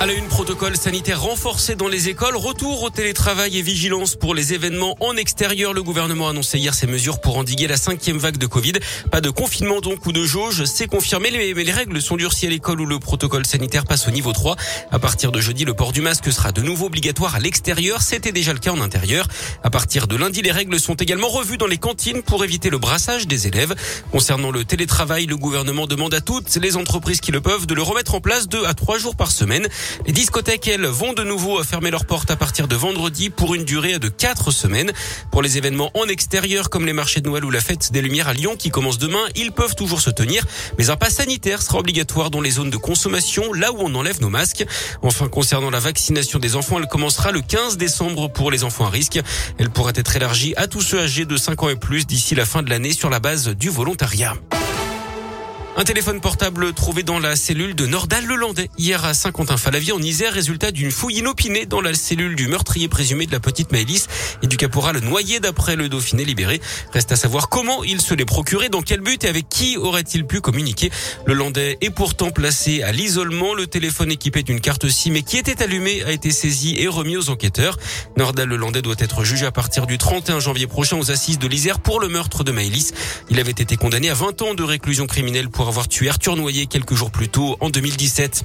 À la une, protocole sanitaire renforcé dans les écoles, retour au télétravail et vigilance pour les événements en extérieur. Le gouvernement a annoncé hier ces mesures pour endiguer la cinquième vague de Covid. Pas de confinement donc ou de jauge, c'est confirmé, mais les règles sont durcies à l'école où le protocole sanitaire passe au niveau 3. À partir de jeudi, le port du masque sera de nouveau obligatoire à l'extérieur. C'était déjà le cas en intérieur. À partir de lundi, les règles sont également revues dans les cantines pour éviter le brassage des élèves. Concernant le télétravail, le gouvernement demande à toutes les entreprises qui le peuvent de le remettre en place deux à trois jours par semaine. Les discothèques, elles, vont de nouveau fermer leurs portes à partir de vendredi pour une durée de quatre semaines. Pour les événements en extérieur comme les marchés de Noël ou la fête des Lumières à Lyon qui commence demain, ils peuvent toujours se tenir, mais un pass sanitaire sera obligatoire dans les zones de consommation, là où on enlève nos masques. Enfin, concernant la vaccination des enfants, elle commencera le 15 décembre pour les enfants à risque. Elle pourrait être élargie à tous ceux âgés de 5 ans et plus d'ici la fin de l'année sur la base du volontariat. Un téléphone portable trouvé dans la cellule de Nordal-le-Landais hier à Saint-Quentin-Falavie en Isère, résultat d'une fouille inopinée dans la cellule du meurtrier présumé de la petite Maëlys et du caporal noyé d'après le Dauphiné libéré. Reste à savoir comment il se l'est procuré, dans quel but et avec qui aurait-il pu communiquer. Le Landais est pourtant placé à l'isolement. Le téléphone équipé d'une carte SIM et qui était allumé a été saisi et remis aux enquêteurs. Nordal-le-Landais doit être jugé à partir du 31 janvier prochain aux assises de l'Isère pour le meurtre de Maëlys. Il avait été condamné à 20 ans de réclusion criminelle pour avoir tué Arthur Noyer quelques jours plus tôt en 2017.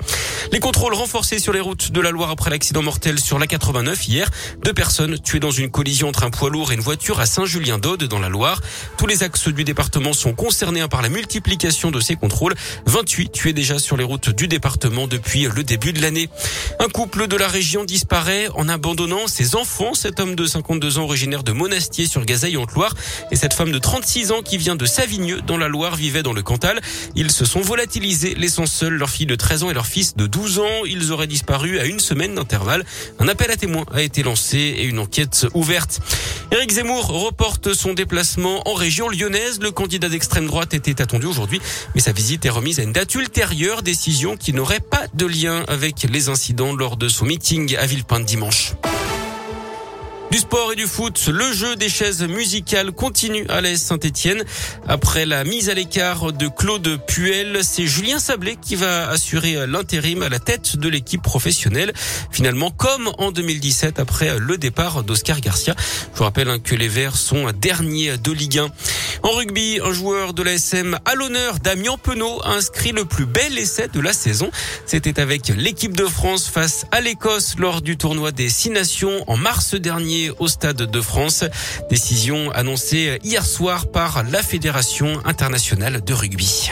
Les contrôles renforcés sur les routes de la Loire après l'accident mortel sur la 89 hier. Deux personnes tuées dans une collision entre un poids lourd et une voiture à Saint-Julien-d'Aude dans la Loire. Tous les axes du département sont concernés par la multiplication de ces contrôles. 28 tués déjà sur les routes du département depuis le début de l'année. Un couple de la région disparaît en abandonnant ses enfants. Cet homme de 52 ans originaire de Monastier sur Gazeille en Loire et cette femme de 36 ans qui vient de Savigneux dans la Loire vivait dans le Cantal. Ils se sont volatilisés, laissant seuls leur fille de 13 ans et leur fils de 12 ans. Ils auraient disparu à une semaine d'intervalle. Un appel à témoins a été lancé et une enquête ouverte. Éric Zemmour reporte son déplacement en région lyonnaise. Le candidat d'extrême droite était attendu aujourd'hui, mais sa visite est remise à une date ultérieure, décision qui n'aurait pas de lien avec les incidents lors de son meeting à Villepinte dimanche. Du sport et du foot, le jeu des chaises musicales continue à l'AS Saint-Etienne. Après la mise à l'écart de Claude Puel, c'est Julien Sablé qui va assurer l'intérim à la tête de l'équipe professionnelle. Finalement, comme en 2017 après le départ d'Oscar Garcia. Je vous rappelle que les Verts sont derniers de Ligue 1. En rugby, un joueur de l'ASM à l'honneur, Damien Penaud, a inscrit le plus bel essai de la saison. C'était avec l'équipe de France face à l'Écosse lors du tournoi des Six Nations en mars dernier au Stade de France. Décision annoncée hier soir par la Fédération internationale de rugby.